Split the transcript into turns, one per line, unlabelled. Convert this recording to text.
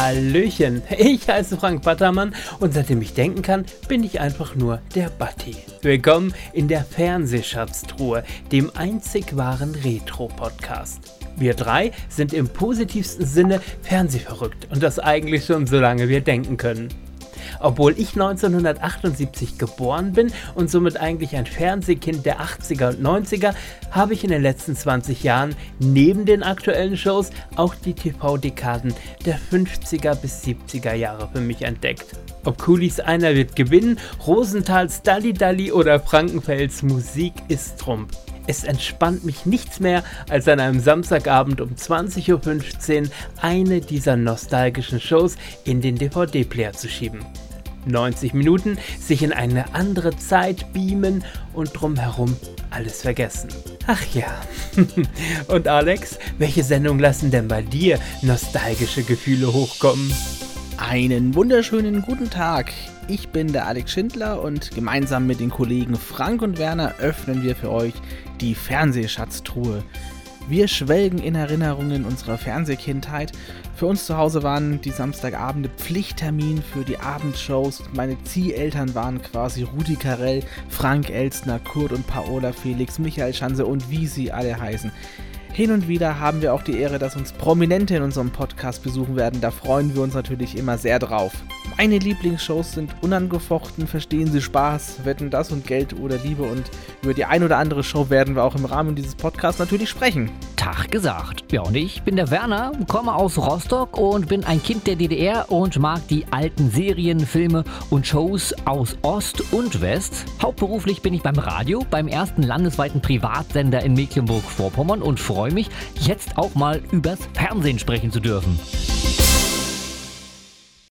Hallöchen, ich heiße Frank Battermann und seitdem ich denken kann, bin ich einfach nur der Batti. Willkommen in der Fernsehschatztruhe, dem einzig wahren Retro-Podcast. Wir drei sind im positivsten Sinne fernsehverrückt und das eigentlich schon solange wir denken können. Obwohl ich 1978 geboren bin und somit eigentlich ein Fernsehkind der 80er und 90er, habe ich in den letzten 20 Jahren neben den aktuellen Shows auch die TV-Dekaden der 50er bis 70er Jahre für mich entdeckt. Ob Kulis einer wird gewinnen, Rosenthals Dalli Dalli oder Frankenfels Musik ist Trump. Es entspannt mich nichts mehr, als an einem Samstagabend um 20.15 Uhr eine dieser nostalgischen Shows in den DVD-Player zu schieben. 90 Minuten, sich in eine andere Zeit beamen und drumherum alles vergessen. Ach ja. und Alex, welche Sendungen lassen denn bei dir nostalgische Gefühle hochkommen?
Einen wunderschönen guten Tag. Ich bin der Alex Schindler und gemeinsam mit den Kollegen Frank und Werner öffnen wir für euch die Fernsehschatztruhe. Wir schwelgen in Erinnerungen unserer Fernsehkindheit. Für uns zu Hause waren die Samstagabende Pflichttermin für die Abendshows. Meine Zieheltern waren quasi Rudi Carell, Frank Elstner, Kurt und Paola Felix, Michael Schanze und wie sie alle heißen. Hin und wieder haben wir auch die Ehre, dass uns Prominente in unserem Podcast besuchen werden. Da freuen wir uns natürlich immer sehr drauf. Meine Lieblingsshows sind unangefochten, verstehen Sie Spaß, Wetten das und Geld oder Liebe und über die ein oder andere Show werden wir auch im Rahmen dieses Podcasts natürlich sprechen.
Tag gesagt. Ja, und ich bin der Werner, komme aus Rostock und bin ein Kind der DDR und mag die alten Serien, Filme und Shows aus Ost und West. Hauptberuflich bin ich beim Radio, beim ersten landesweiten Privatsender in Mecklenburg-Vorpommern und freue mich, jetzt auch mal übers Fernsehen sprechen zu dürfen.